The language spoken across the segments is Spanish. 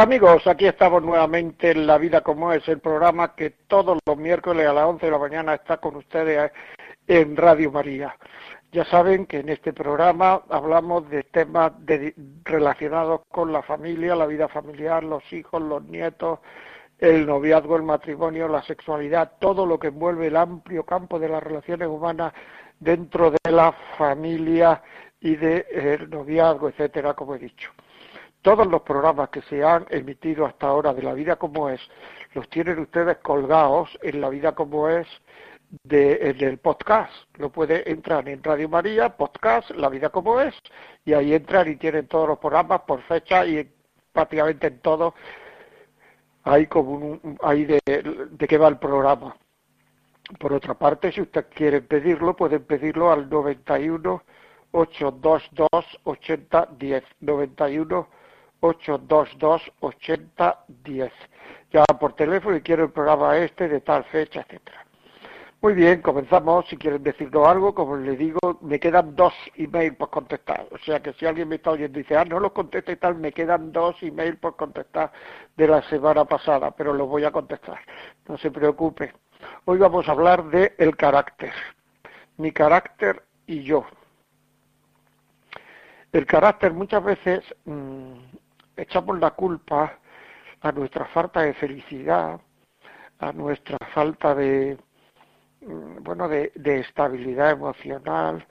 Amigos, aquí estamos nuevamente en La Vida como es, el programa que todos los miércoles a las 11 de la mañana está con ustedes en Radio María. Ya saben que en este programa hablamos de temas relacionados con la familia, la vida familiar, los hijos, los nietos, el noviazgo, el matrimonio, la sexualidad, todo lo que envuelve el amplio campo de las relaciones humanas dentro de la familia y del noviazgo, etcétera, como he dicho. Todos los programas que se han emitido hasta ahora de La Vida como es, los tienen ustedes colgados en La Vida como es en el podcast. Lo puede entrar en Radio María, podcast, La Vida como es, y ahí entran y tienen todos los programas por fecha y prácticamente en todo hay como un, hay de, de qué va el programa. Por otra parte, si usted quiere pedirlo, pueden pedirlo al 91 822 8010 91 822-8010. Ya por teléfono y quiero el programa este de tal fecha, etcétera. Muy bien, comenzamos. Si quieren decirnos algo, como les digo, me quedan dos emails por contestar. O sea que si alguien me está oyendo y dice, ah, no los contesta y tal, me quedan dos emails por contestar de la semana pasada, pero los voy a contestar. No se preocupe. Hoy vamos a hablar de el carácter. Mi carácter y yo. El carácter muchas veces mmm, echamos la culpa a nuestra falta de felicidad, a nuestra falta de mm, bueno de, estabilidad emocional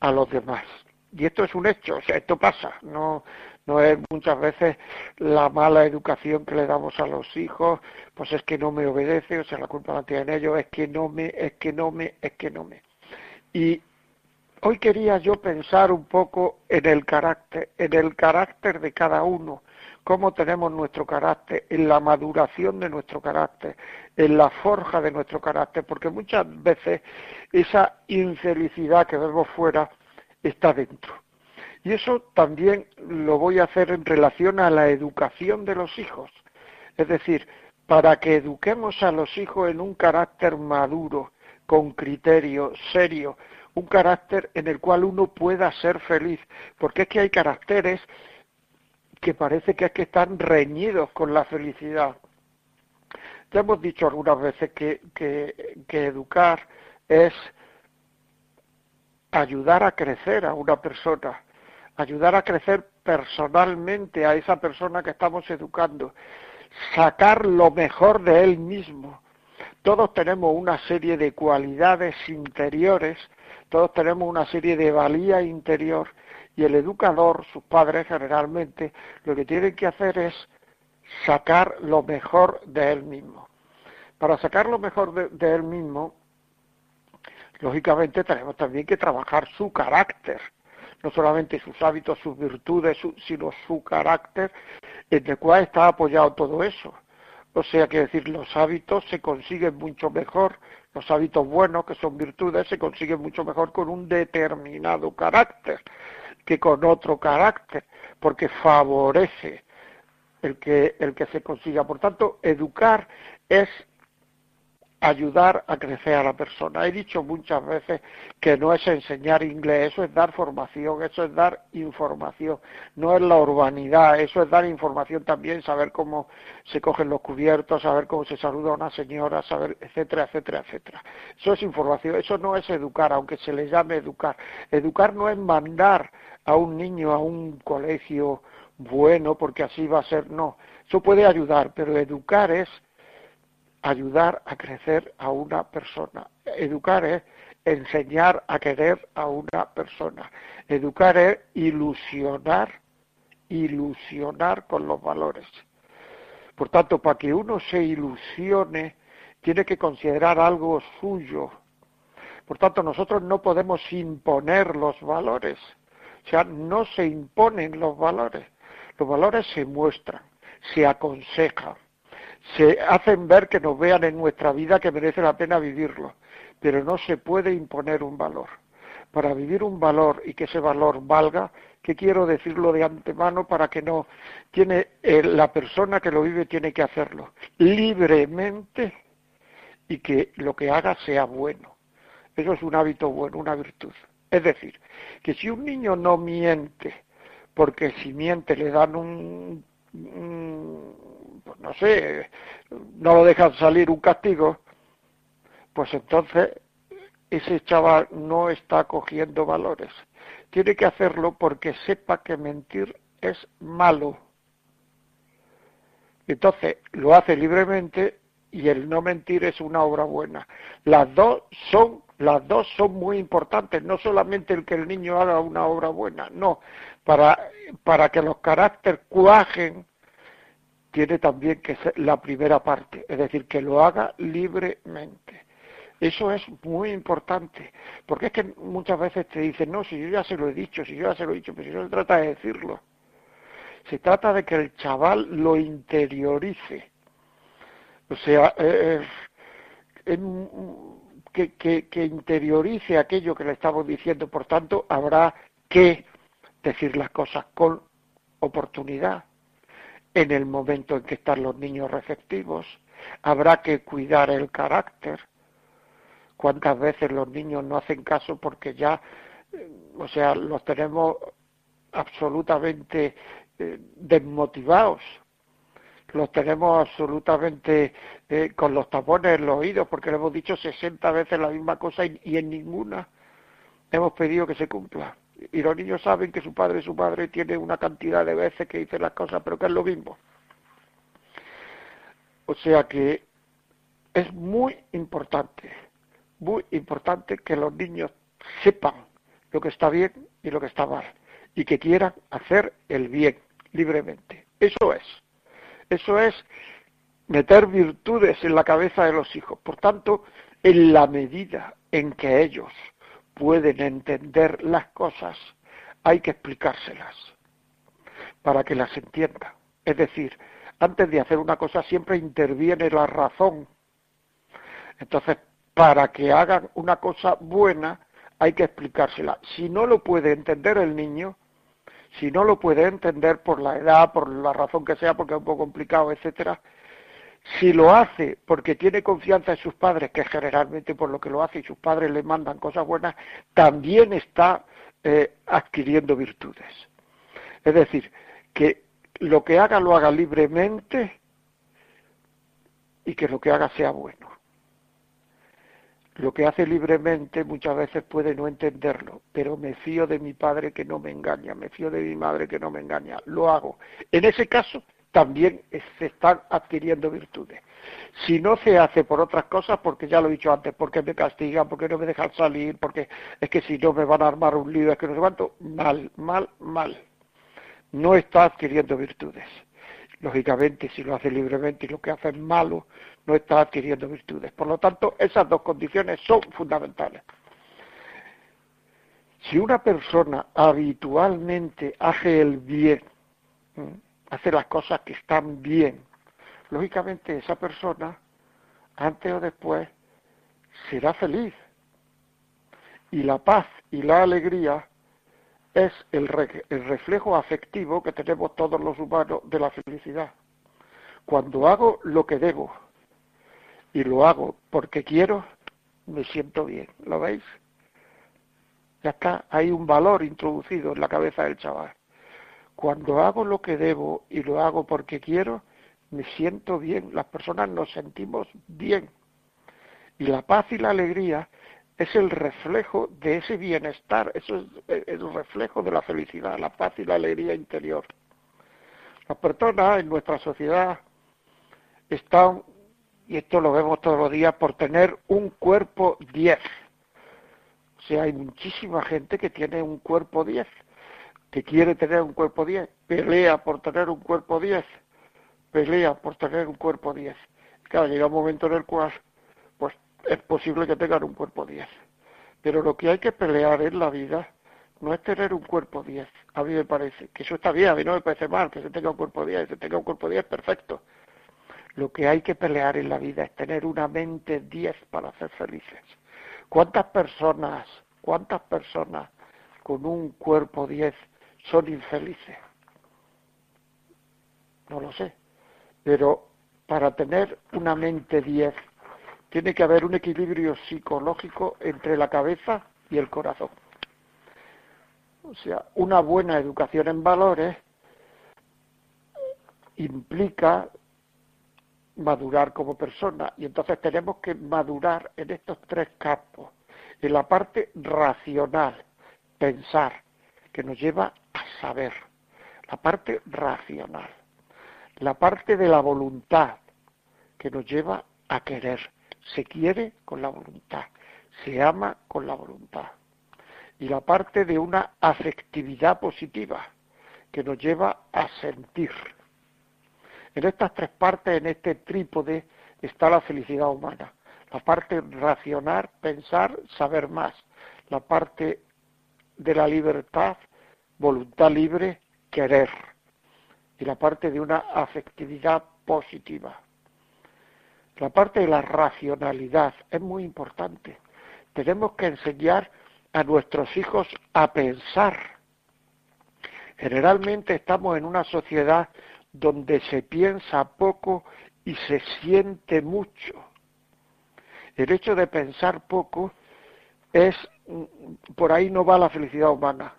a los demás. Y esto es un hecho, o sea, esto pasa, no no es muchas veces la mala educación que le damos a los hijos, pues es que no me obedece, o sea, la culpa la tienen ellos, es que no me, es que no me, es que no me. Y hoy quería yo pensar un poco en el carácter, en el carácter de cada uno, cómo tenemos nuestro carácter, en la maduración de nuestro carácter, en la forja de nuestro carácter, porque muchas veces esa infelicidad que vemos fuera está dentro. Y eso también lo voy a hacer en relación a la educación de los hijos. Es decir, para que eduquemos a los hijos en un carácter maduro, con criterio, serio, un carácter en el cual uno pueda ser feliz, porque es que hay caracteres que parece que es que están reñidos con la felicidad. Ya hemos dicho algunas veces que, que, que educar es ayudar a crecer a una persona, ayudar a crecer personalmente a esa persona que estamos educando, sacar lo mejor de él mismo. Todos tenemos una serie de cualidades interiores, todos tenemos una serie de valía interior y el educador, sus padres generalmente, lo que tienen que hacer es sacar lo mejor de él mismo. Para sacar lo mejor de, él mismo, lógicamente tenemos también que trabajar su carácter, no solamente sus hábitos, sus virtudes, sino su carácter, en el cual está apoyado todo eso. O sea, que decir, los hábitos se consiguen mucho mejor, los hábitos buenos, que son virtudes, se consiguen mucho mejor con un determinado carácter que con otro carácter, porque favorece el que, el que se consiga. Por tanto, educar es ayudar a crecer a la persona. He dicho muchas veces que no es enseñar inglés, eso es dar formación, eso es dar información, no es la urbanidad, eso es dar información también, saber cómo se cogen los cubiertos, saber cómo se saluda a una señora, saber, etcétera, etcétera, etcétera. Eso es información, eso no es educar, aunque se le llame educar. Educar no es mandar a un niño a un colegio bueno porque así va a ser, no. Eso puede ayudar, pero educar es ayudar a crecer a una persona. Educar es enseñar a querer a una persona. Educar es ilusionar, ilusionar con los valores. Por tanto, para que uno se ilusione, tiene que considerar algo suyo. Por tanto, nosotros no podemos imponer los valores. O sea, no se imponen los valores. Los valores se muestran. se aconsejan, se hacen ver que nos vean en nuestra vida que merece la pena vivirlo, pero no se puede imponer un valor. Para vivir un valor y que ese valor valga, que quiero decirlo de antemano para que no tiene eh, la persona que lo vive tiene que hacerlo libremente y que lo que haga sea bueno. Eso es un hábito bueno, una virtud. Es decir, que si un niño no miente, porque si miente le dan un, pues no sé, no lo dejan salir un castigo, pues entonces ese chaval no está cogiendo valores. Tiene que hacerlo porque sepa que mentir es malo. Entonces lo hace libremente y el no mentir es una obra buena. Las dos son las dos son muy importantes, no solamente el que el niño haga una obra buena, no, para, para que los caracteres cuajen tiene también que ser la primera parte, es decir, que lo haga libremente. Eso es muy importante, porque es que muchas veces te dicen, no, si yo ya se lo he dicho, si yo ya se lo he dicho, pero si no se trata de decirlo. Se trata de que el chaval lo interiorice. O sea, eh, eh, que, interiorice aquello que le estamos diciendo. Por tanto, habrá que decir las cosas con oportunidad en el momento en que están los niños receptivos. Habrá que cuidar el carácter cuántas veces los niños no hacen caso porque ya, o sea, los tenemos absolutamente eh, desmotivados, los tenemos absolutamente eh, con los tapones en los oídos porque le hemos dicho 60 veces la misma cosa y, en ninguna hemos pedido que se cumpla. Y los niños saben que su padre y su madre tiene una cantidad de veces que dicen las cosas, pero que es lo mismo. O sea que es muy importante muy importante que los niños sepan lo que está bien y lo que está mal y que quieran hacer el bien libremente. Eso es. Eso es meter virtudes en la cabeza de los hijos. Por tanto, en la medida en que ellos pueden entender las cosas, hay que explicárselas para que las entiendan. Es decir, antes de hacer una cosa siempre interviene la razón. Entonces, para que hagan una cosa buena hay que explicársela. Si no lo puede entender el niño, si no lo puede entender por la edad, por la razón que sea, porque es un poco complicado, etcétera, si lo hace porque tiene confianza en sus padres, que generalmente por lo que lo hace y sus padres le mandan cosas buenas, también está eh, adquiriendo virtudes. Es decir, que lo que haga lo haga libremente y que lo que haga sea bueno lo que hace libremente muchas veces puede no entenderlo, pero me fío de mi padre que no me engaña, me fío de mi madre que no me engaña, lo hago. En ese caso también se están adquiriendo virtudes. Si no se hace por otras cosas, porque ya lo he dicho antes, porque me castigan, porque no me dejan salir, porque es que si no me van a armar un lío, es que no sé cuánto, mal, mal, mal. No está adquiriendo virtudes. Lógicamente, si lo hace libremente y lo que hace es malo, no está adquiriendo virtudes. Por lo tanto, esas dos condiciones son fundamentales. Si una persona habitualmente hace el bien, hace las cosas que están bien, lógicamente esa persona, antes o después, será feliz. Y la paz y la alegría es el, el reflejo afectivo que tenemos todos los humanos de la felicidad. Cuando hago lo que debo, y lo hago porque quiero, me siento bien. ¿Lo veis? Ya está, hay un valor introducido en la cabeza del chaval. Cuando hago lo que debo y lo hago porque quiero, me siento bien. Las personas nos sentimos bien. Y la paz y la alegría es el reflejo de ese bienestar, eso es el reflejo de la felicidad, la paz y la alegría interior. Las personas en nuestra sociedad están y esto lo vemos todos los días, por tener un cuerpo 10. O sea, hay muchísima gente que tiene un cuerpo 10, que quiere tener un cuerpo 10, pelea por tener un cuerpo 10, pelea por tener un cuerpo 10. Claro, llega un momento en el cual, pues es posible que tengan un cuerpo 10. Pero lo que hay que pelear en la vida no es tener un cuerpo 10, a mí me parece, que eso está bien, a mí no me parece mal, que se tenga un cuerpo 10, que se tenga un cuerpo 10, perfecto. Lo que hay que pelear en la vida es tener una mente 10 para ser felices. ¿Cuántas personas, cuántas personas con un cuerpo 10 son infelices? No lo sé. Pero para tener una mente 10 tiene que haber un equilibrio psicológico entre la cabeza y el corazón. O sea, una buena educación en valores implica madurar como persona y entonces tenemos que madurar en estos tres campos. En la parte racional, pensar, que nos lleva a saber. La parte racional. La parte de la voluntad, que nos lleva a querer. Se quiere con la voluntad, se ama con la voluntad. Y la parte de una afectividad positiva, que nos lleva a sentir en estas tres partes, en este trípode, está la felicidad humana. La parte racional, pensar, saber más. La parte de la libertad, voluntad libre, querer. Y la parte de una afectividad positiva. La parte de la racionalidad es muy importante. Tenemos que enseñar a nuestros hijos a pensar. Generalmente estamos en una sociedad donde se piensa poco y se siente mucho. El hecho de pensar poco es, por ahí no va la felicidad humana.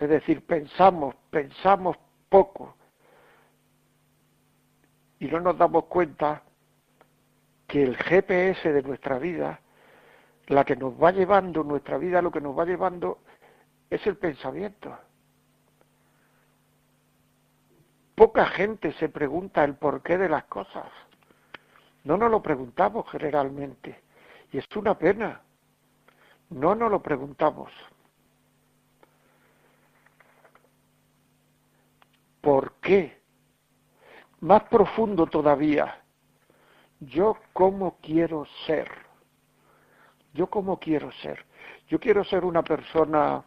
Es decir, pensamos, pensamos poco y no nos damos cuenta que el GPS de nuestra vida, la que nos va llevando nuestra vida, lo que nos va llevando es el pensamiento. Poca gente se pregunta el porqué de las cosas. No nos lo preguntamos generalmente. Y es una pena. No nos lo preguntamos. ¿Por qué? Más profundo todavía. Yo cómo quiero ser. Yo cómo quiero ser. Yo quiero ser una persona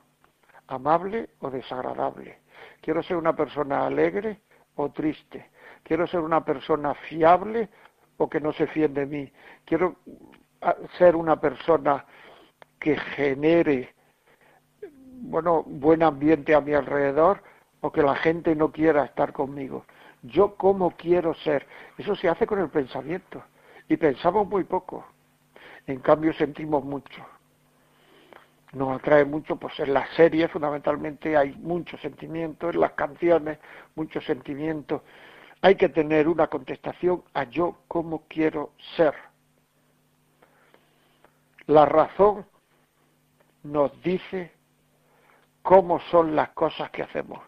amable o desagradable. Quiero ser una persona alegre o triste. Quiero ser una persona fiable o que no se fíe de mí. Quiero ah, ser una persona que genere bueno, buen ambiente a mi alrededor o que la gente no quiera estar conmigo. Yo cómo quiero ser. Eso se hace con el pensamiento. Y pensamos muy poco. En cambio sentimos mucho nos atrae mucho, pues en las series fundamentalmente hay mucho sentimiento, en las canciones mucho sentimiento. Hay que tener una contestación a yo cómo quiero ser. La razón nos dice cómo son las cosas que hacemos,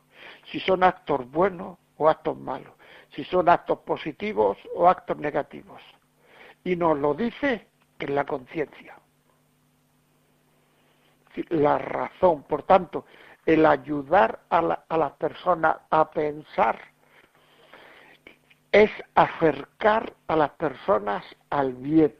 si son actos buenos o actos malos, si son actos positivos o actos negativos. Y nos lo dice en la conciencia la razón. Por tanto, el ayudar a, la, a las personas a pensar es acercar a las personas al bien.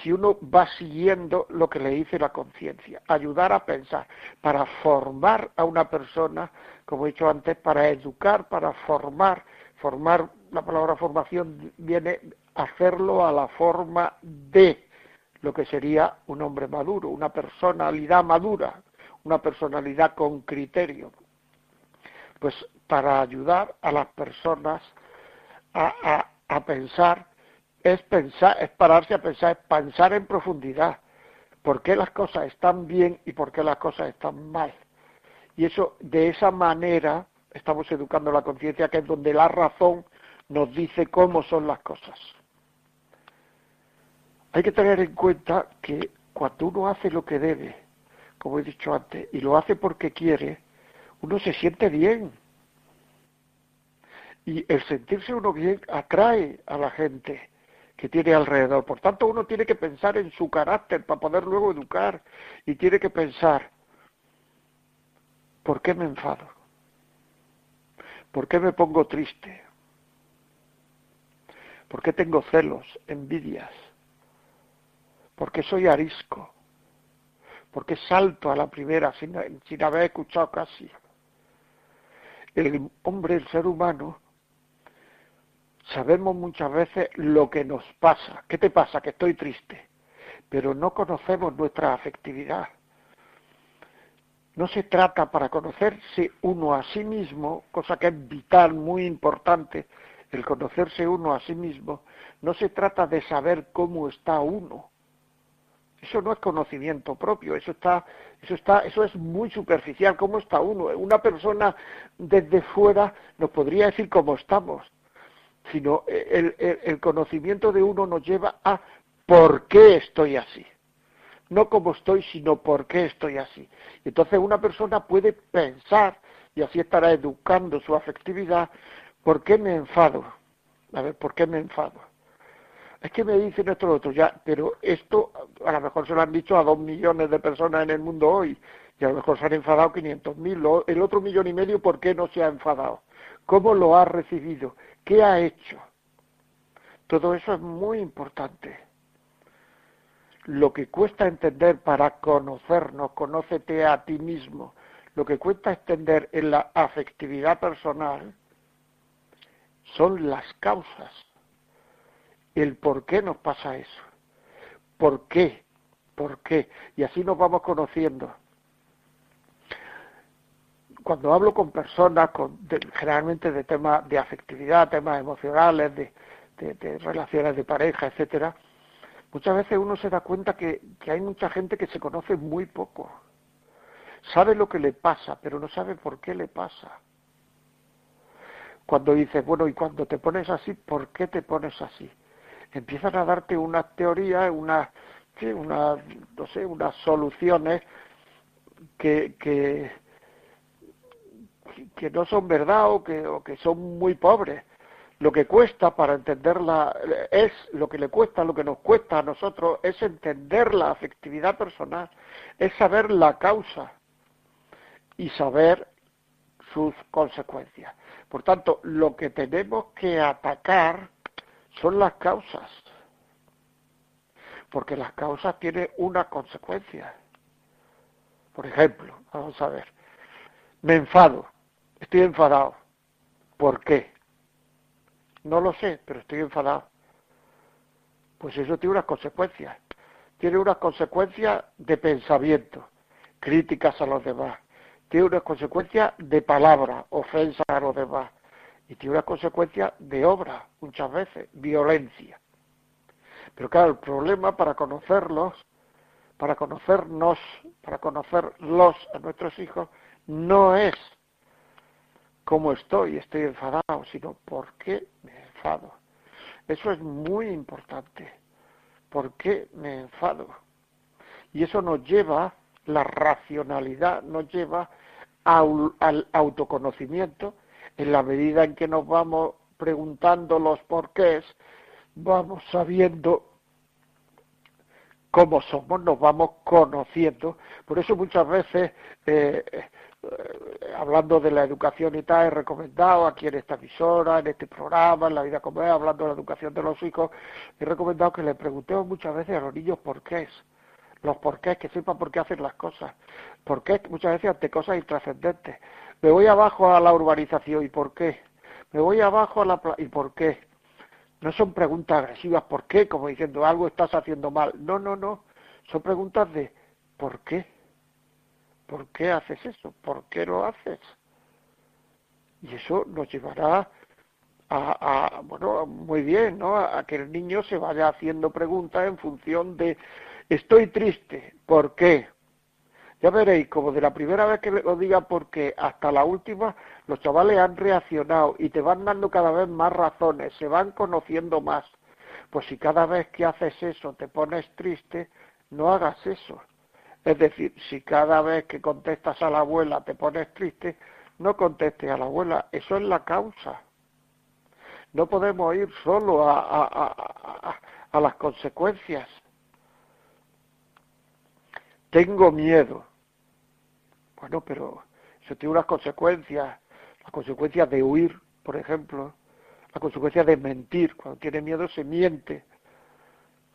Si uno va siguiendo lo que le dice la conciencia, ayudar a pensar, para formar a una persona, como he dicho antes, para educar, para formar, formar, la palabra formación viene a hacerlo a la forma de, lo que sería un hombre maduro, una personalidad madura, una personalidad con criterio. Pues para ayudar a las personas a, pensar, es pensar, es pararse a pensar, es pensar en profundidad. ¿Por qué las cosas están bien y por qué las cosas están mal? Y eso, de esa manera, estamos educando la conciencia, que es donde la razón nos dice cómo son las cosas. Hay que tener en cuenta que cuando uno hace lo que debe, como he dicho antes, y lo hace porque quiere, uno se siente bien. Y el sentirse uno bien atrae a la gente que tiene alrededor. Por tanto, uno tiene que pensar en su carácter para poder luego educar y tiene que pensar, ¿por qué me enfado? ¿Por qué me pongo triste? ¿Por qué tengo celos, envidias? porque soy arisco, ¿Por qué salto a la primera sin haber escuchado casi? El hombre, el ser humano, sabemos muchas veces lo que nos pasa. ¿Qué te pasa? Que estoy triste. Pero no conocemos nuestra afectividad. No se trata para conocerse uno a sí mismo, cosa que es vital, muy importante, el conocerse uno a sí mismo, no se trata de saber cómo está uno. Eso no es conocimiento propio, eso está, eso está, eso es muy superficial, cómo está uno. Una persona desde fuera nos podría decir cómo estamos, sino el, el conocimiento de uno nos lleva a por qué estoy así no cómo estoy, sino por qué estoy así. Entonces una persona puede pensar, y así estará educando su afectividad, ¿por qué me enfado? A ver, ¿por qué me enfado? Es que me dicen esto lo otro, ya, pero esto a lo mejor se lo han dicho a dos millones de personas en el mundo hoy, y a lo mejor se han enfadado 500 mil, el otro millón y medio, ¿por qué no se ha enfadado? ¿Cómo lo ha recibido? ¿Qué ha hecho? Todo eso es muy importante. Lo que cuesta entender para conocernos, conócete a ti mismo, lo que cuesta entender en la afectividad personal son las causas, el por qué nos pasa eso, por qué, por qué, y así nos vamos conociendo. Cuando hablo con personas, generalmente de temas de afectividad, temas emocionales, de, relaciones de pareja, etcétera, Muchas veces uno se da cuenta que, hay mucha gente que se conoce muy poco. Sabe lo que le pasa, pero no sabe por qué le pasa. Cuando dices, bueno, y cuando te pones así, ¿por qué te pones así? Empiezan a darte unas teorías, unas, una, no sé, unas soluciones que, que, que no son verdad o que, o que son muy pobres lo que cuesta para entenderla es lo que le cuesta, lo que nos cuesta a nosotros es entender la afectividad personal, es saber la causa y saber sus consecuencias. Por tanto, lo que tenemos que atacar son las causas, porque las causas tienen una consecuencia. Por ejemplo, vamos a ver, me enfado, estoy enfadado. ¿Por qué? No lo sé, pero estoy enfadado. Pues eso tiene unas consecuencias. Tiene unas consecuencias de pensamiento, críticas a los demás. Tiene unas consecuencias de palabra, ofensas a los demás. Y tiene unas consecuencias de obra, muchas veces, violencia. Pero claro, el problema para conocerlos, para conocernos, para conocerlos a nuestros hijos, no es cómo estoy, estoy enfadado, sino por qué me enfado. Eso es muy importante. ¿Por qué me enfado? Y eso nos lleva, la racionalidad nos lleva al, autoconocimiento en la medida en que nos vamos preguntando los porqués, vamos sabiendo cómo somos, nos vamos conociendo. Por eso muchas veces eh, hablando de la educación y tal, he recomendado aquí en esta emisora, en este programa, en la vida como es, hablando de la educación de los hijos, he recomendado que le preguntemos muchas veces a los niños por qué es, los por qué, que sepan por qué hacen las cosas, por qué muchas veces ante cosas intrascendentes. Me voy abajo a la urbanización, ¿y por qué? Me voy abajo a la ¿y por qué? No son preguntas agresivas, ¿por qué? Como diciendo algo estás haciendo mal. No, no, no. Son preguntas de ¿por qué? ¿Por qué haces eso? ¿Por qué lo haces? Y eso nos llevará a, bueno, muy bien, ¿no? A que el niño se vaya haciendo preguntas en función de, estoy triste, ¿por qué? Ya veréis, como de la primera vez que lo diga por qué hasta la última, los chavales han reaccionado y te van dando cada vez más razones, se van conociendo más. Pues si cada vez que haces eso te pones triste, no hagas eso. Es decir, si cada vez que contestas a la abuela te pones triste, no contestes a la abuela, eso es la causa. No podemos ir solo a, las consecuencias. Tengo miedo. Bueno, pero eso tiene unas consecuencias, las consecuencias de huir, por ejemplo, la consecuencia de mentir. Cuando tiene miedo se miente.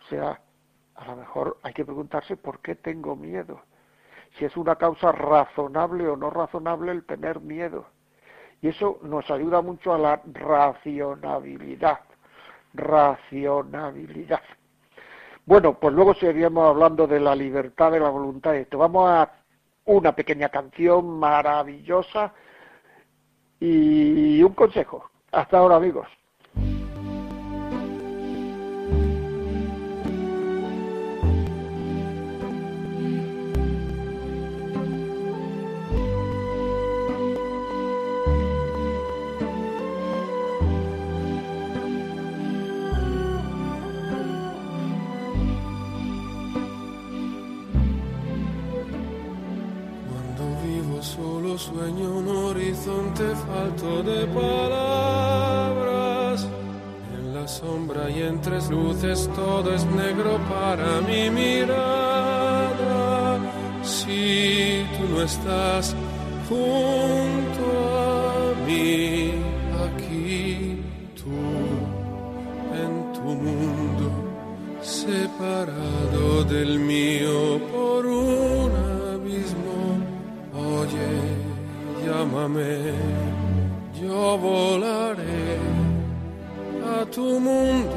O sea, a lo mejor hay que preguntarse por qué tengo miedo. si es una causa razonable o no razonable el tener miedo. Y eso nos ayuda mucho a la racionabilidad. Racionabilidad. Bueno, pues luego seguiremos hablando de la libertad de la voluntad. Esto. Vamos a una pequeña canción maravillosa y un consejo. Hasta ahora, amigos. Falto de palabras. En la sombra y en tres luces todo es negro para mi mirada. Si tú no estás junto a mí, aquí tú, en tu mundo, separado del mío por un abismo. Oye llámame, volaré a tu mundo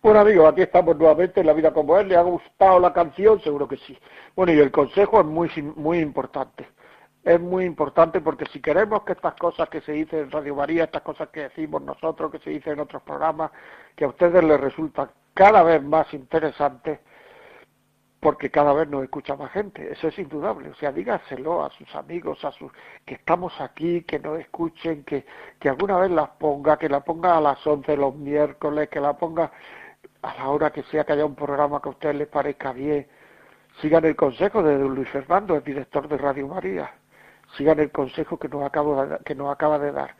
Bueno amigos, aquí estamos nuevamente en La Vida como es. ¿Le ha gustado la canción? Seguro que sí. Bueno, y el consejo es muy, muy importante. Es muy importante porque si queremos que estas cosas que se dicen en Radio María, estas cosas que decimos nosotros, que se dicen en otros programas, que a ustedes les resultan cada vez más interesantes, porque cada vez nos escucha más gente, eso es indudable, o sea, dígaselo a sus amigos, a sus que estamos aquí, que nos escuchen, que, que alguna vez las ponga, que la ponga a las 11 los miércoles, que la ponga a la hora que sea que haya un programa que a ustedes les parezca bien, sigan el consejo de Luis Fernando, el director de Radio María, sigan el consejo que nos, acabo que nos acaba de dar,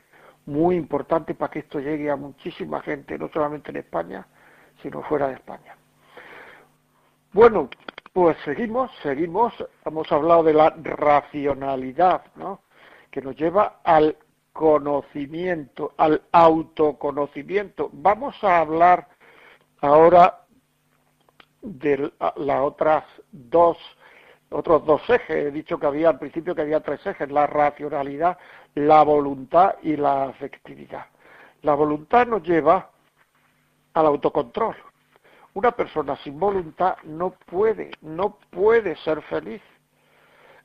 muy importante para que esto llegue a muchísima gente, no solamente en España, sino fuera de España. Bueno, pues seguimos, seguimos, hemos hablado de la racionalidad, ¿no? Que nos lleva al conocimiento, al autoconocimiento. Vamos a hablar ahora de las otras dos, otros dos ejes. He dicho que había al principio que había tres ejes, la racionalidad, la voluntad y la afectividad. La voluntad nos lleva al autocontrol. Una persona sin voluntad no puede, no puede ser feliz.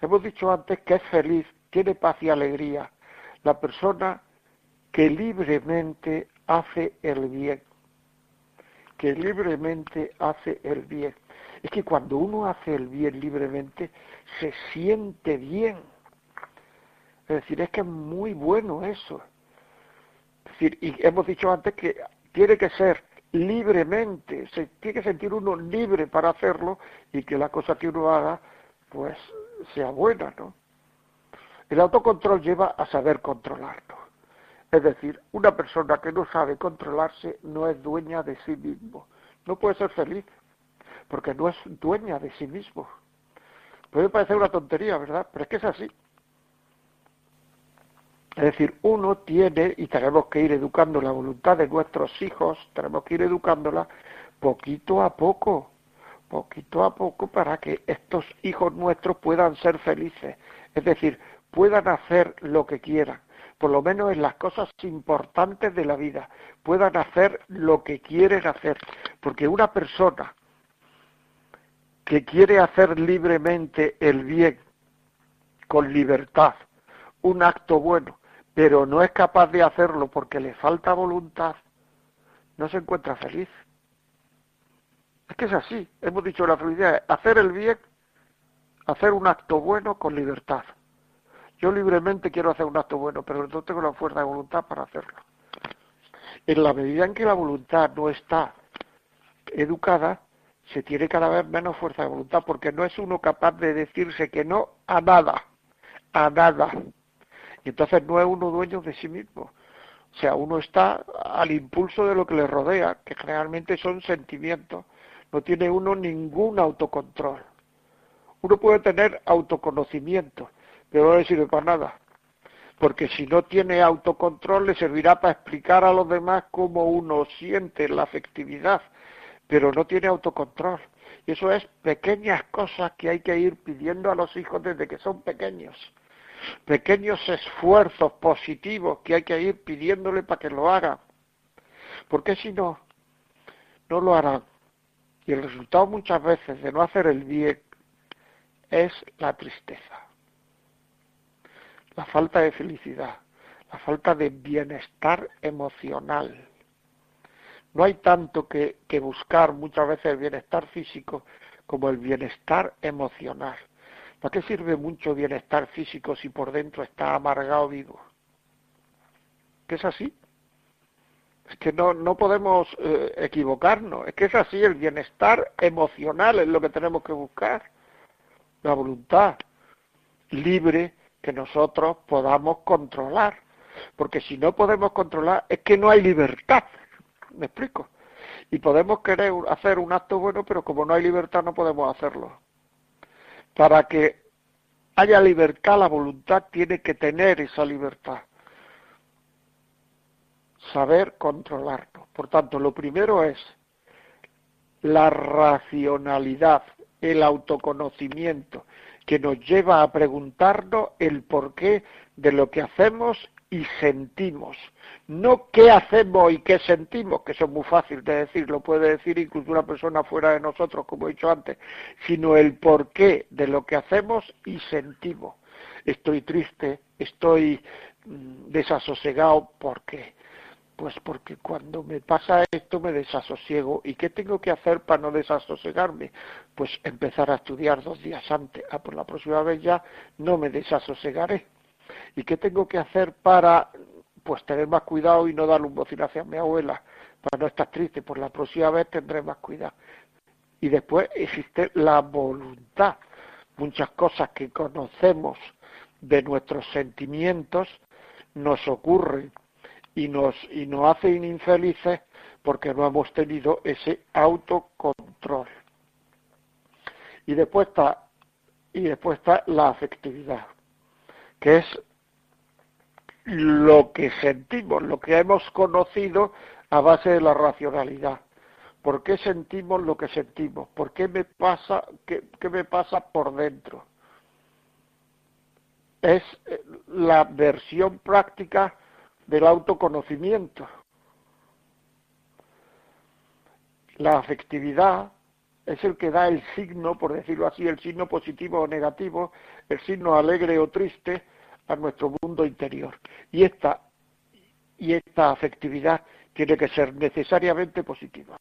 Hemos dicho antes que es feliz, tiene paz y alegría la persona que libremente hace el bien. Que libremente hace el bien. Es que cuando uno hace el bien libremente, se siente bien. Es decir, es que es muy bueno eso. Es decir, y hemos dicho antes que tiene que ser libremente, se tiene que sentir uno libre para hacerlo y que la cosa que uno haga pues sea buena, ¿no? El autocontrol lleva a saber controlarlo. Es decir, una persona que no sabe controlarse no es dueña de sí mismo. No puede ser feliz porque no es dueña de sí mismo. Puede parecer una tontería, ¿verdad? Pero es que es así. Es decir, uno tiene, y tenemos que ir educando la voluntad de nuestros hijos, tenemos que ir educándola poquito a poco, poquito a poco para que estos hijos nuestros puedan ser felices, es decir, puedan hacer lo que quieran, por lo menos en las cosas importantes de la vida, puedan hacer lo que quieren hacer, porque una persona que quiere hacer libremente el bien, con libertad, un acto bueno, pero no es capaz de hacerlo porque le falta voluntad, no se encuentra feliz. Es que es así, hemos dicho la felicidad, hacer el bien, hacer un acto bueno con libertad. Yo libremente quiero hacer un acto bueno, pero no tengo la fuerza de voluntad para hacerlo. En la medida en que la voluntad no está educada, se tiene cada vez menos fuerza de voluntad, porque no es uno capaz de decirse que no a nada, a nada. Y entonces no es uno dueño de sí mismo. O sea, uno está al impulso de lo que le rodea, que generalmente son sentimientos. No tiene uno ningún autocontrol. Uno puede tener autoconocimiento, pero no le sirve para nada. Porque si no tiene autocontrol, le servirá para explicar a los demás cómo uno siente la afectividad, pero no tiene autocontrol. Y eso es pequeñas cosas que hay que ir pidiendo a los hijos desde que son pequeños pequeños esfuerzos positivos que hay que ir pidiéndole para que lo haga. Porque si no, no lo harán. Y el resultado muchas veces de no hacer el bien es la tristeza, la falta de felicidad, la falta de bienestar emocional. No hay tanto que, buscar muchas veces el bienestar físico como el bienestar emocional. ¿Para qué sirve mucho bienestar físico si por dentro está amargado vivo? ¿Que es así? Es que no, no podemos eh, equivocarnos, es que es así, el bienestar emocional es lo que tenemos que buscar, la voluntad libre que nosotros podamos controlar, porque si no podemos controlar es que no hay libertad, me explico, y podemos querer hacer un acto bueno, pero como no hay libertad no podemos hacerlo. Para que haya libertad, la voluntad tiene que tener esa libertad. Saber controlarlo. Por tanto, lo primero es la racionalidad, el autoconocimiento, que nos lleva a preguntarnos el porqué de lo que hacemos y sentimos. No qué hacemos y qué sentimos, que eso es muy fácil de decir, lo puede decir incluso una persona fuera de nosotros, como he dicho antes, sino el porqué de lo que hacemos y sentimos. Estoy triste, estoy mm, desasosegado, ¿por qué? Pues porque cuando me pasa esto me desasosiego. ¿Y qué tengo que hacer para no desasosegarme? Pues empezar a estudiar dos días antes. Ah, por la próxima vez ya no me desasosegaré. ¿Y qué tengo que hacer para pues tener más cuidado y no darle un bocín hacia mi abuela? Para no estar triste. Por la próxima vez tendré más cuidado. Y después existe la voluntad. Muchas cosas que conocemos de nuestros sentimientos nos ocurren y nos, y nos hacen infelices porque no hemos tenido ese autocontrol. Y después está, y después está la afectividad, que es lo que sentimos, lo que hemos conocido a base de la racionalidad. ¿Por qué sentimos lo que sentimos? ¿Por qué me pasa, qué, qué me pasa por dentro? Es eh, la versión práctica del autoconocimiento. La afectividad es el que da el signo, por decirlo así, el signo positivo o negativo, el signo alegre o triste a nuestro mundo interior. Y esta, y esta afectividad tiene que ser necesariamente positiva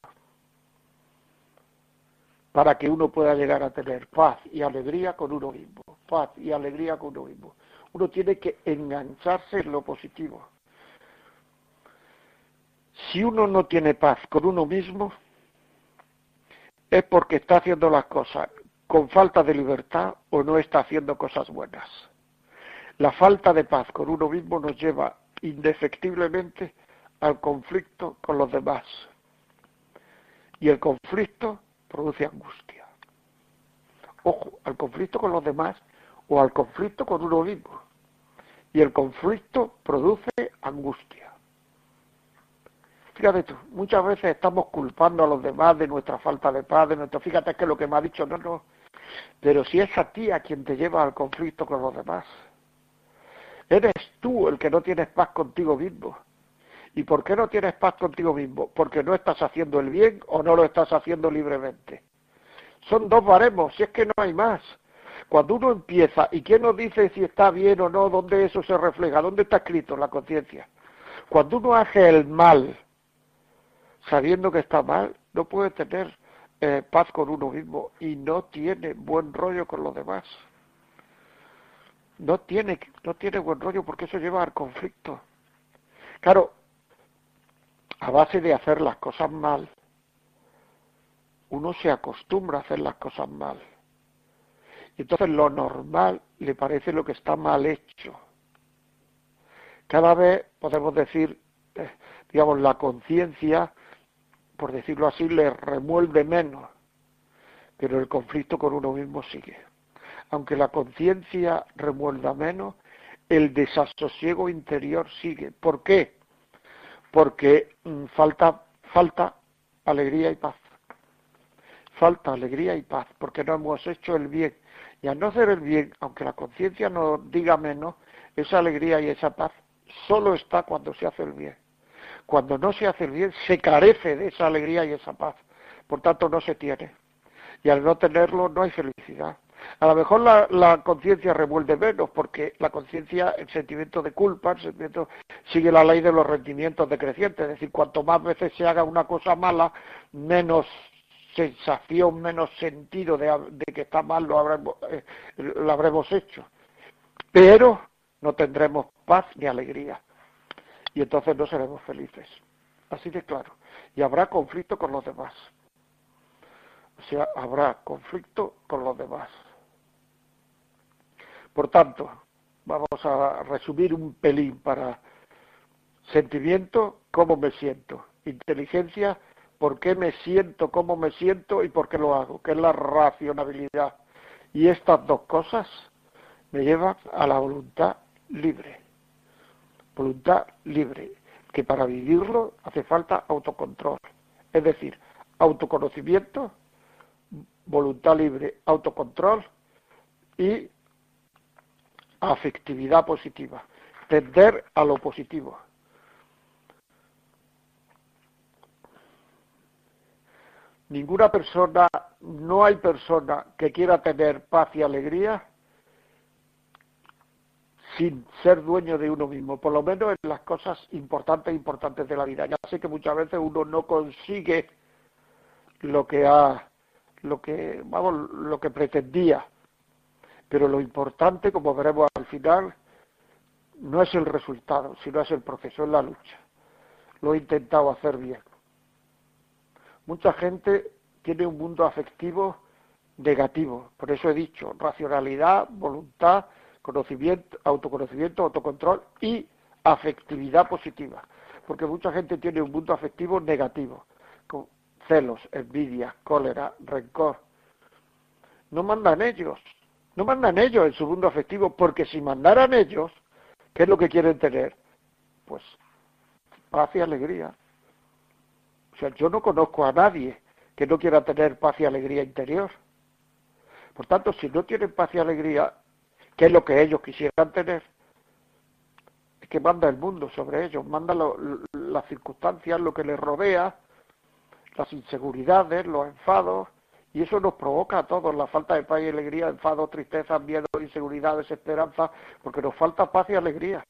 para que uno pueda llegar a tener paz y alegría con uno mismo. Paz y alegría con uno mismo. Uno tiene que engancharse en lo positivo. Si uno no tiene paz con uno mismo, es porque está haciendo las cosas con falta de libertad o no está haciendo cosas buenas. La falta de paz con uno mismo nos lleva indefectiblemente al conflicto con los demás. Y el conflicto produce angustia. Ojo, al conflicto con los demás o al conflicto con uno mismo. Y el conflicto produce angustia. Fíjate tú, muchas veces estamos culpando a los demás de nuestra falta de paz, de nuestro, fíjate que lo que me ha dicho, no, no, pero si es a ti a quien te lleva al conflicto con los demás, eres tú el que no tienes paz contigo mismo. ¿Y por qué no tienes paz contigo mismo? Porque no estás haciendo el bien o no lo estás haciendo libremente. Son dos baremos, si es que no hay más. Cuando uno empieza, ¿y quién nos dice si está bien o no? ¿Dónde eso se refleja? ¿Dónde está escrito la conciencia? Cuando uno hace el mal, sabiendo que está mal, no puede tener eh, paz con uno mismo y no tiene buen rollo con los demás. No tiene, no tiene buen rollo porque eso lleva al conflicto. Claro, a base de hacer las cosas mal, uno se acostumbra a hacer las cosas mal. Y entonces lo normal le parece lo que está mal hecho. Cada vez podemos decir, eh, digamos, la conciencia por decirlo así, le remuelve menos, pero el conflicto con uno mismo sigue. Aunque la conciencia remuelva menos, el desasosiego interior sigue. ¿Por qué? Porque mm, falta, falta alegría y paz. Falta alegría y paz, porque no hemos hecho el bien. Y al no hacer el bien, aunque la conciencia nos diga menos, esa alegría y esa paz solo está cuando se hace el bien. Cuando no se hace el bien, se carece de esa alegría y esa paz. Por tanto, no se tiene. Y al no tenerlo, no hay felicidad. A lo mejor la, conciencia revuelve menos, porque la conciencia, el sentimiento de culpa, el sentimiento sigue la ley de los rendimientos decrecientes. Es decir, cuanto más veces se haga una cosa mala, menos sensación, menos sentido de, que está mal eh, lo habremos hecho. Pero no tendremos paz ni alegría y entonces no seremos felices. Así de claro. Y habrá conflicto con los demás. O sea, habrá conflicto con los demás. Por tanto, vamos a resumir un pelín para sentimiento, cómo me siento. Inteligencia, por qué me siento, cómo me siento y por qué lo hago, que es la racionalidad. Y estas dos cosas me llevan a la voluntad libre voluntad libre, que para vivirlo hace falta autocontrol, es decir, autoconocimiento, voluntad libre, autocontrol y afectividad positiva, tender a lo positivo. Ninguna persona, no hay persona que quiera tener paz y alegría sin ser dueño de uno mismo, por lo menos en las cosas importantes importantes de la vida. Ya sé que muchas veces uno no consigue lo que ha lo que vamos lo que pretendía, pero lo importante, como veremos al final, no es el resultado, sino es el proceso, es la lucha. Lo he intentado hacer bien. Mucha gente tiene un mundo afectivo negativo, por eso he dicho racionalidad, voluntad, conocimiento, autoconocimiento, autocontrol y afectividad positiva. Porque mucha gente tiene un mundo afectivo negativo, con celos, envidia, cólera, rencor. No mandan ellos, no mandan ellos en su mundo afectivo, porque si mandaran ellos, ¿qué es lo que quieren tener? Pues paz y alegría. O sea, yo no conozco a nadie que no quiera tener paz y alegría interior. Por tanto, si no tienen paz y alegría, que es lo que ellos quisieran tener, es que manda el mundo sobre ellos, manda las circunstancias, lo que les rodea, las inseguridades, los enfados, y eso nos provoca a todos la falta de paz y alegría, enfado, tristeza, miedo, inseguridad, desesperanza, porque nos falta paz y alegría,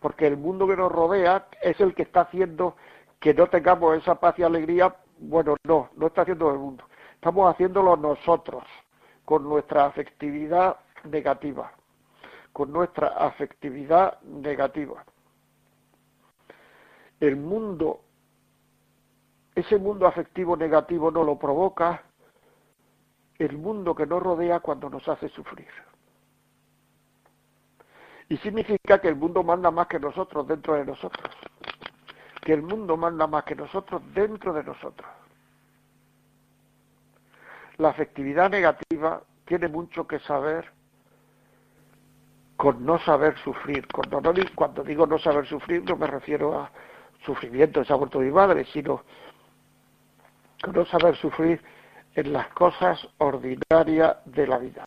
porque el mundo que nos rodea es el que está haciendo que no tengamos esa paz y alegría, bueno, no, no está haciendo el mundo, estamos haciéndolo nosotros, con nuestra afectividad negativa con nuestra afectividad negativa. El mundo, ese mundo afectivo negativo no lo provoca el mundo que nos rodea cuando nos hace sufrir. Y significa que el mundo manda más que nosotros dentro de nosotros. Que el mundo manda más que nosotros dentro de nosotros. La afectividad negativa tiene mucho que saber con no saber sufrir. Cuando, digo no saber sufrir no me refiero a sufrimiento, se ha muerto mi madre, sino con no saber sufrir en las cosas ordinarias de la vida.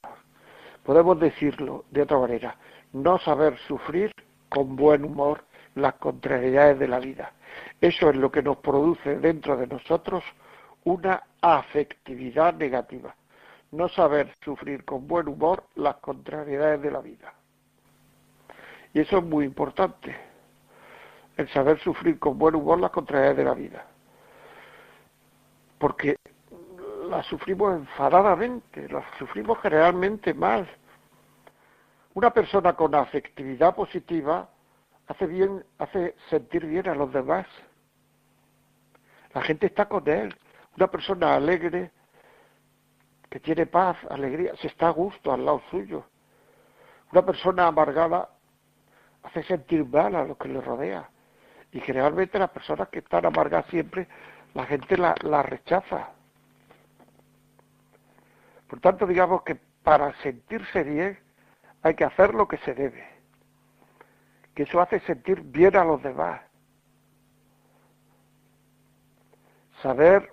Podemos decirlo de otra manera, no saber sufrir con buen humor las contrariedades de la vida. Eso es lo que nos produce dentro de nosotros una afectividad negativa. No saber sufrir con buen humor las contrariedades de la vida. Y eso es muy importante, el saber sufrir con buen humor las contrariedades de la vida. Porque las sufrimos enfadadamente, las sufrimos generalmente mal. Una persona con afectividad positiva hace bien, hace sentir bien a los demás. La gente está con él. Una persona alegre, que tiene paz, alegría, se está a gusto al lado suyo. Una persona amargada hace sentir mal a los que le rodea. Y generalmente las personas que están amargadas siempre, la gente la, la rechaza. Por tanto, digamos que para sentirse bien hay que hacer lo que se debe. Que eso hace sentir bien a los demás. Saber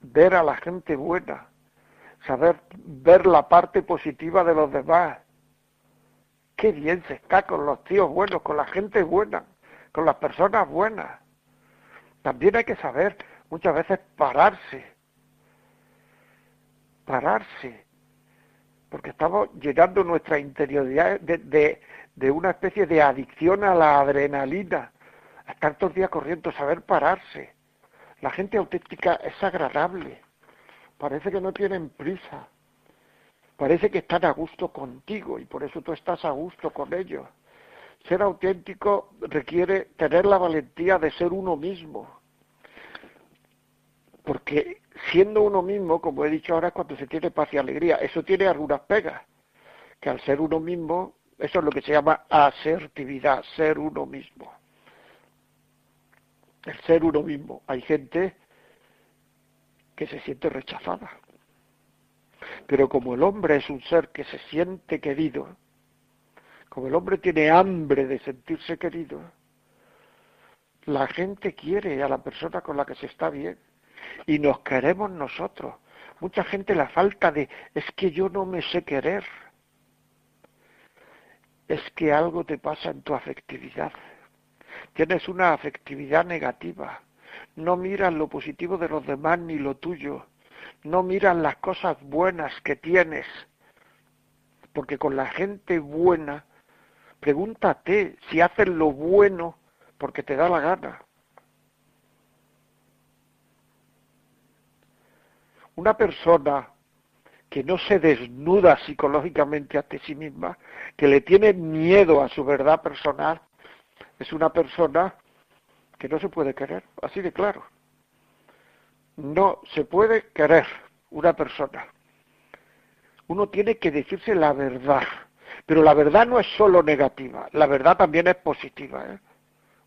ver a la gente buena. Saber ver la parte positiva de los demás qué bien se está con los tíos buenos, con la gente buena, con las personas buenas. También hay que saber muchas veces pararse, pararse, porque estamos llenando nuestra interioridad de, de, una especie de adicción a la adrenalina, estar todo el día corriendo, saber pararse. La gente auténtica es agradable, parece que no tienen prisa, Parece que están a gusto contigo y por eso tú estás a gusto con ellos. Ser auténtico requiere tener la valentía de ser uno mismo. Porque siendo uno mismo, como he dicho ahora, cuando se tiene paz y alegría, eso tiene algunas pegas. Que al ser uno mismo, eso es lo que se llama asertividad, ser uno mismo. El ser uno mismo. Hay gente que se siente rechazada pero como el hombre es un ser que se siente querido, como el hombre tiene hambre de sentirse querido, la gente quiere a la persona con la que se está bien y nos queremos nosotros. Mucha gente la falta de es que yo no me sé querer. Es que algo te pasa en tu afectividad. Tienes una afectividad negativa. No miras lo positivo de los demás ni lo tuyo no miran las cosas buenas que tienes, porque con la gente buena Pregúntate si haces lo bueno porque te da la gana. Una persona que no se desnuda psicológicamente ante sí misma, que le tiene miedo a su verdad personal, es una persona que no se puede querer, así de claro. No se puede querer una persona. Uno tiene que decirse la verdad, pero la verdad no es solo negativa, la verdad también es positiva. ¿eh?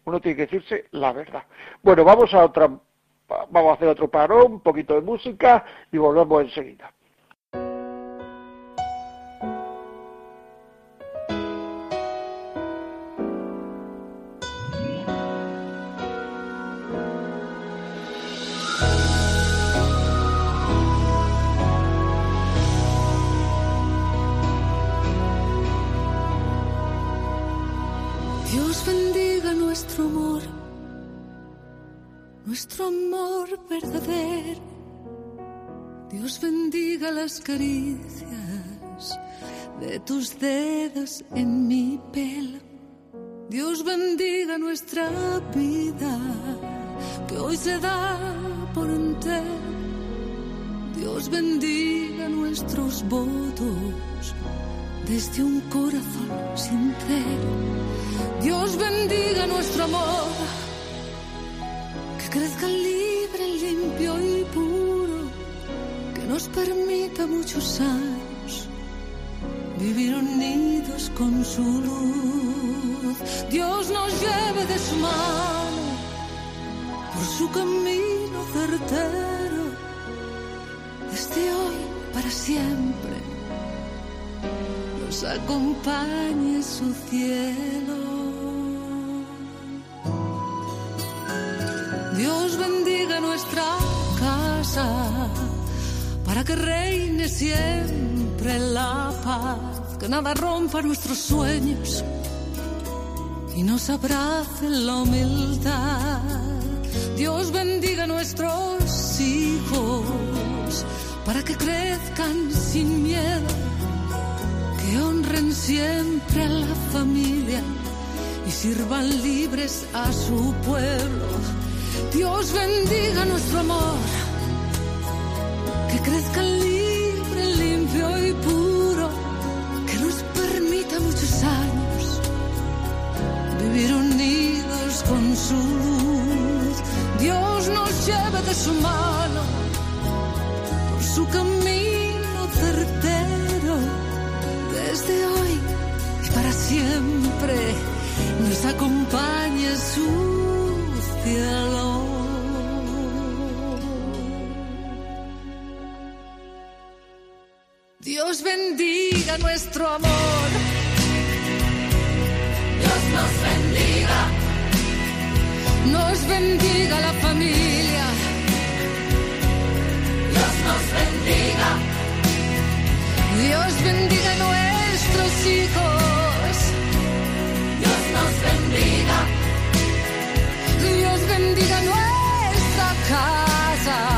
Uno tiene que decirse la verdad. Bueno, vamos a otra, vamos a hacer otro parón, un poquito de música y volvemos enseguida. Caricias de tus dedos en mi pelo. Dios bendiga nuestra vida que hoy se da por entero. Dios bendiga nuestros votos desde un corazón sincero. Dios bendiga nuestro amor que crezca libre, limpio y puro, nos permita muchos años vivir unidos con su luz. Dios nos lleve de su mano por su camino certero, desde hoy para siempre. Nos acompañe su cielo. Dios bendiga nuestra casa que reine siempre la paz, que nada rompa nuestros sueños y nos abrace la humildad. Dios bendiga nuestros hijos para que crezcan sin miedo, que honren siempre a la familia y sirvan libres a su pueblo Dios bendiga nuestro amor, que crezca libre, limpio y puro, que nos permita muchos años vivir unidos con su luz. Dios nos lleve de su mano por su camino certero, desde hoy y para siempre nos acompaña su Dios bendiga nuestro amor. Dios nos bendiga. Nos bendiga la familia. Dios nos bendiga. Dios bendiga nuestros hijos. Dios nos bendiga. Dios bendiga nuestra casa.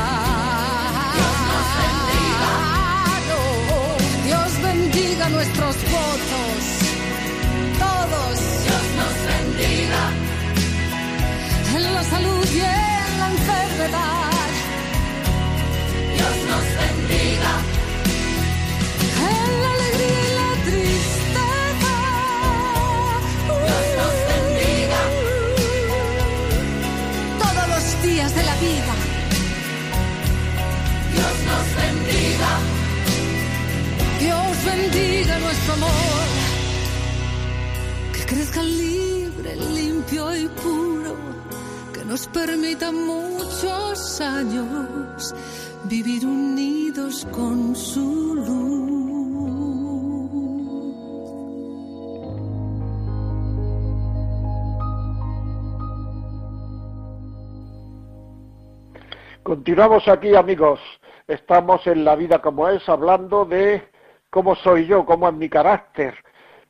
Continuamos aquí, amigos. Estamos en la vida como es, hablando de cómo soy yo, cómo es mi carácter,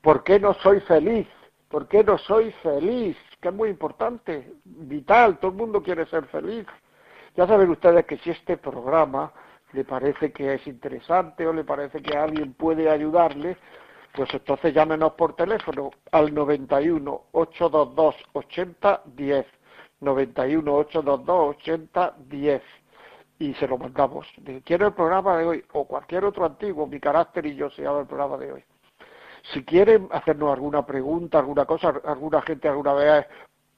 por qué no soy feliz, por qué no soy feliz, que es muy importante, vital, todo el mundo quiere ser feliz. Ya saben ustedes que si este programa le parece que es interesante o le parece que alguien puede ayudarle, Pues entonces llámenos por teléfono al 91 822 80 10. 91 822 80 10 y se lo mandamos. Quiero el programa de hoy o cualquier otro antiguo, mi carácter y yo se llama el programa de hoy. Si quieren hacernos alguna pregunta, alguna cosa, alguna gente alguna vez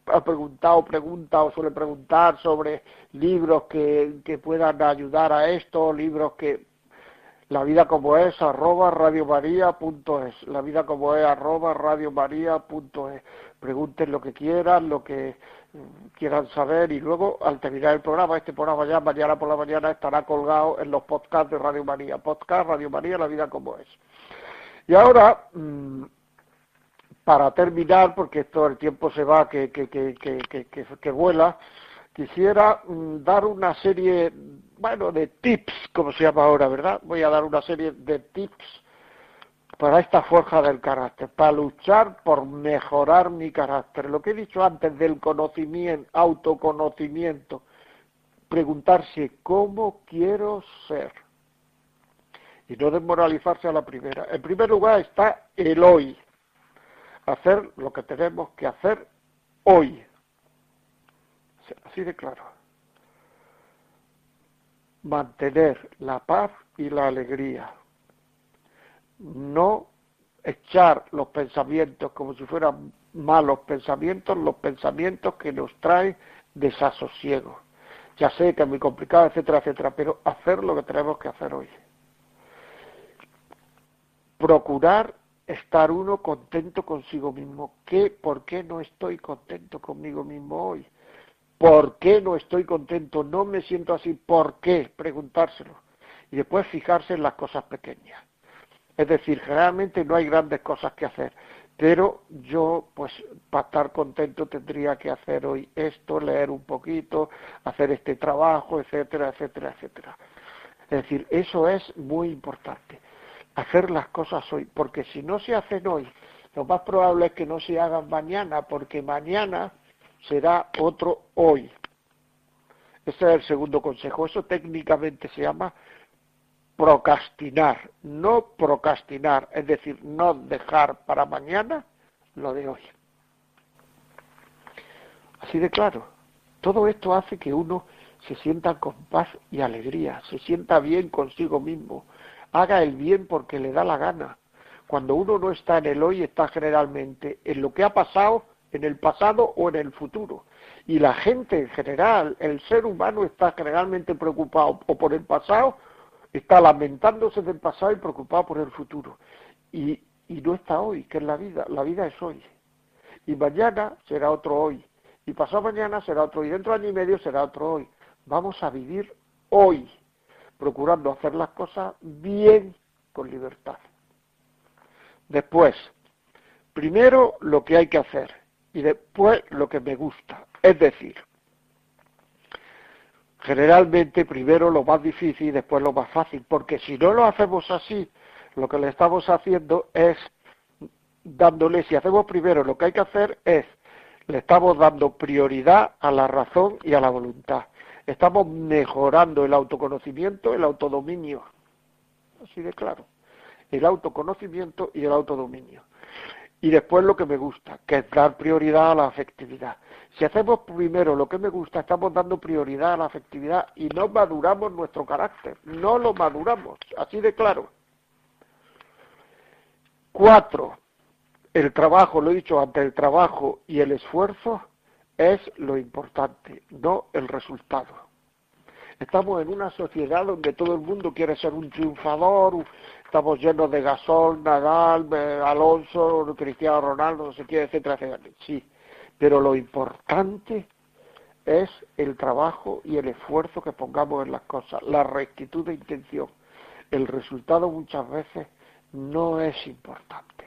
ha preguntado, pregunta o suele preguntar sobre libros que, que puedan ayudar a esto, libros que la vida como es arroba radiomaria.es la vida como es arroba radiomaria.es pregunten lo que quieran lo que mm, quieran saber y luego al terminar el programa este programa ya mañana por la mañana estará colgado en los podcasts de Radio María. Podcast Radio María la vida como es. Y ahora mm, para terminar porque todo el tiempo se va que que, que, que, que vuela quisiera mm, dar una serie, bueno, de tips, como se llama ahora, ¿verdad? Voy a dar una serie de tips para esta forja del carácter, para luchar por mejorar mi carácter. Lo que he dicho antes del conocimiento, autoconocimiento, preguntarse cómo quiero ser y no desmoralizarse a la primera. En primer lugar está el hoy, hacer lo que tenemos que hacer hoy así de claro. Mantener la paz y la alegría. No echar los pensamientos como si fueran malos pensamientos, los pensamientos que nos traen desasosiego. Ya sé que es muy complicado, etcétera, etcétera, pero hacer lo que tenemos que hacer hoy. Procurar estar uno contento consigo mismo. ¿Qué, ¿Por qué no estoy contento conmigo mismo hoy? ¿Por qué no estoy contento? No me siento así. ¿Por qué? Preguntárselo. Y después fijarse en las cosas pequeñas. Es decir, generalmente no hay grandes cosas que hacer. Pero yo, pues, para estar contento tendría que hacer hoy esto, leer un poquito, hacer este trabajo, etcétera, etcétera, etcétera. Es decir, eso es muy importante. Hacer las cosas hoy. Porque si no se hacen hoy, lo más probable es que no se hagan mañana, porque mañana será otro hoy. Ese es el segundo consejo. Eso técnicamente se llama procrastinar, no procrastinar, es decir, no dejar para mañana lo de hoy. Así de claro. Todo esto hace que uno se sienta con paz y alegría, se sienta bien consigo mismo, haga el bien porque le da la gana. Cuando uno no está en el hoy, está generalmente en lo que ha pasado en el pasado o en el futuro. Y la gente en general, el ser humano está generalmente preocupado o por el pasado, está lamentándose del pasado y preocupado por el futuro. Y, y no está hoy, que es la vida, la vida es hoy. Y mañana será otro hoy. Y pasado mañana será otro hoy. Dentro de año y medio será otro hoy. Vamos a vivir hoy, procurando hacer las cosas bien con libertad. Después, primero lo que hay que hacer y después lo que me gusta. Es decir, generalmente primero lo más difícil y después lo más fácil, porque si no lo hacemos así, lo que le estamos haciendo es dándole, si hacemos primero lo que hay que hacer es, le estamos dando prioridad a la razón y a la voluntad. Estamos mejorando el autoconocimiento, el autodominio. Así de claro. El autoconocimiento y el autodominio y después lo que me gusta, que es dar prioridad a la afectividad. Si hacemos primero lo que me gusta, estamos dando prioridad a la afectividad y no maduramos nuestro carácter, no lo maduramos, así de claro. Cuatro, el trabajo, lo he dicho antes, el trabajo y el esfuerzo es lo importante, no el resultado. Estamos en una sociedad donde todo el mundo quiere ser un triunfador, estamos llenos de Gasol, Nadal, eh, Alonso, Cristiano Ronaldo, no sé qué, etcétera, etcétera. Sí, pero lo importante es el trabajo y el esfuerzo que pongamos en las cosas, la rectitud de intención. El resultado muchas veces no es importante.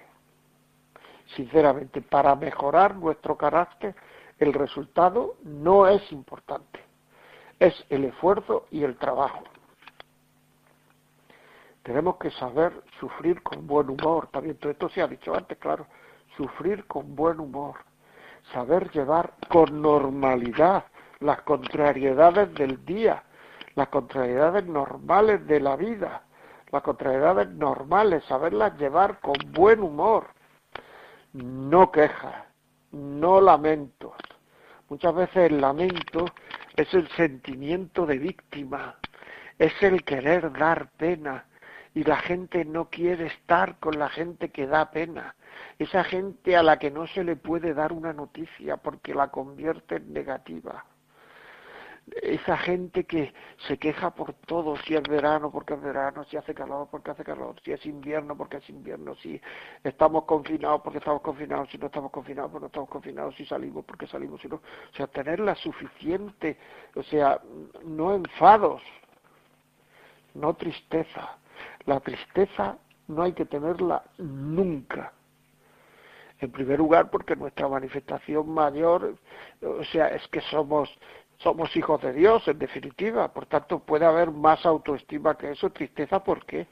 Sinceramente, para mejorar nuestro carácter, el resultado no es importante. Es el esfuerzo y el trabajo. Tenemos que saber sufrir con buen humor, también todo esto se ha dicho antes, claro, sufrir con buen humor, saber llevar con normalidad las contrariedades del día, las contrariedades normales de la vida, las contrariedades normales, saberlas llevar con buen humor, no quejas, no lamentos. Muchas veces el lamento es el sentimiento de víctima, es el querer dar pena y la gente no quiere estar con la gente que da pena. Esa gente a la que no se le puede dar una noticia porque la convierte en negativa esa gente que se queja por todo, si es verano porque es verano, si hace calor porque hace calor, si es invierno porque es invierno, si estamos confinados porque estamos confinados, si no estamos confinados porque no estamos confinados, si salimos porque salimos, si no, o sea, tener la suficiente, o sea, no enfados, no tristeza. La tristeza no hay que tenerla nunca. En primer lugar, porque nuestra manifestación mayor, o sea, es que somos somos hijos de Dios, en definitiva. Por tanto, puede haber más autoestima que eso. Tristeza, ¿por qué?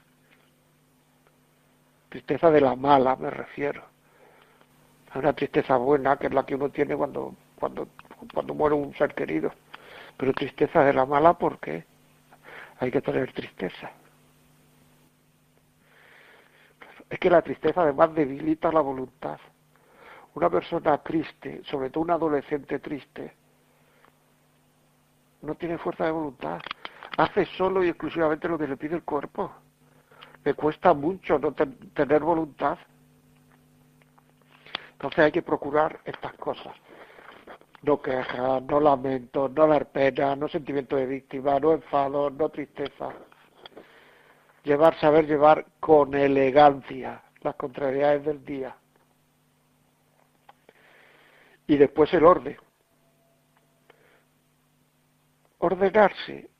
Tristeza de la mala, me refiero. Hay una tristeza buena, que es la que uno tiene cuando, cuando, cuando muere un ser querido. Pero tristeza de la mala, ¿por qué? Hay que tener tristeza. Es que la tristeza además debilita la voluntad. Una persona triste, sobre todo un adolescente triste, no tiene fuerza de voluntad. Hace solo y exclusivamente lo que le pide el cuerpo. Le cuesta mucho no ten- tener voluntad. Entonces hay que procurar estas cosas. No quejas, no lamento, no dar pena, no sentimiento de víctima, no enfado, no tristeza. Llevar, saber llevar con elegancia las contrariedades del día. Y después el orden ordenarse.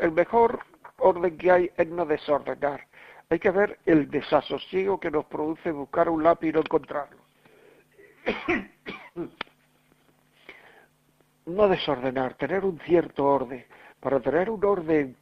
El mejor orden que hay es no desordenar. Hay que ver el desasosiego que nos produce buscar un lápiz y no encontrarlo. no desordenar, tener un cierto orden. Para tener un orden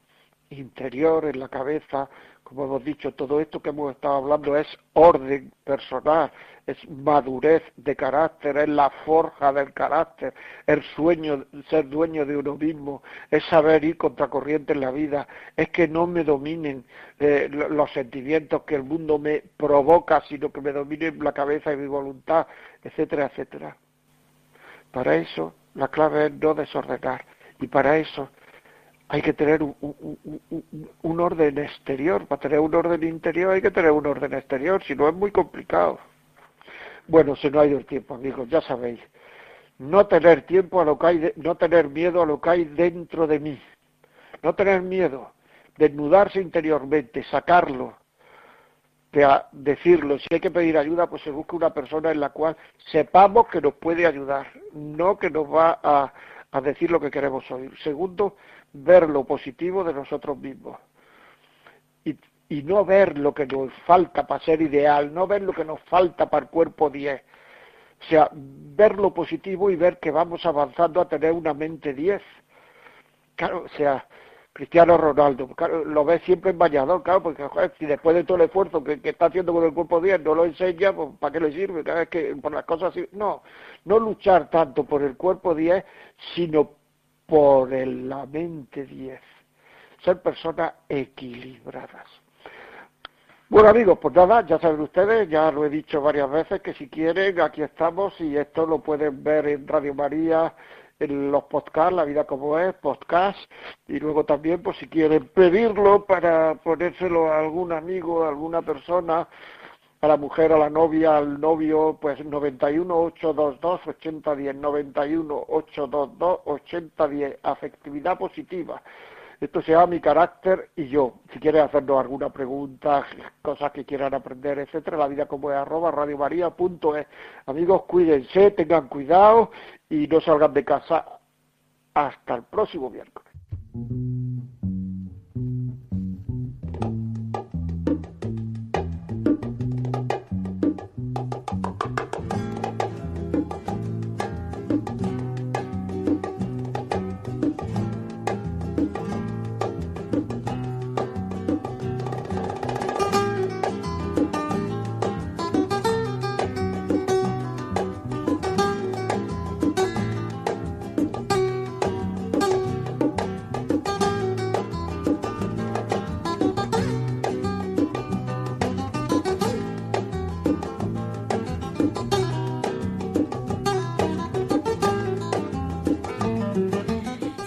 interior en la cabeza, como hemos dicho, todo esto que hemos estado hablando es orden personal, es madurez de carácter, es la forja del carácter, el sueño, ser dueño de uno mismo, es saber ir contracorriente en la vida, es que no me dominen eh, lo- los sentimientos que el mundo me provoca, sino que me dominen la cabeza y mi voluntad, etcétera, etcétera. Para eso la clave es no desordenar y para eso hay que tener un- un orden exterior. Para tener un orden interior hay que tener un orden exterior, si no es muy complicado. Bueno, se no ha ido el tiempo, amigos, ya sabéis. No tener tiempo a lo que hay, de- no tener miedo a lo que hay dentro de mí. No tener miedo, desnudarse interiormente, sacarlo, decirlo. Si hay que pedir ayuda, pues se busca una persona en la cual sepamos que nos puede ayudar, no que nos va a, decir lo que queremos oír. Segundo, ver lo positivo de nosotros mismos. Y no ver lo que nos falta para ser ideal, no ver lo que nos falta para el cuerpo 10. O sea, ver lo positivo y ver que vamos avanzando a tener una mente 10. Claro, o sea, Cristiano Ronaldo, claro, lo ves siempre en bañador, claro, porque si después de todo el esfuerzo que, está haciendo con el cuerpo 10 no lo enseña, pues ¿para qué le sirve? Claro, es que por las cosas así, no, no luchar tanto por el cuerpo 10, sino por la mente 10. Ser personas equilibradas. Bueno amigos, pues nada, ya saben ustedes, ya lo he dicho varias veces, que si quieren, aquí estamos y esto lo pueden ver en Radio María, en los podcasts, La Vida Como Es, podcast, y luego también, pues si quieren pedirlo para ponérselo a algún amigo, a alguna persona, a la mujer, a la novia, al novio, pues 91 822 8010, 91 822 8010, afectividad positiva. Esto se llama mi carácter y yo. Si quieren hacernos alguna pregunta, cosas que quieran aprender, etcétera, la vida como es. Amigos, cuídense, tengan cuidado y no salgan de casa hasta el próximo miércoles.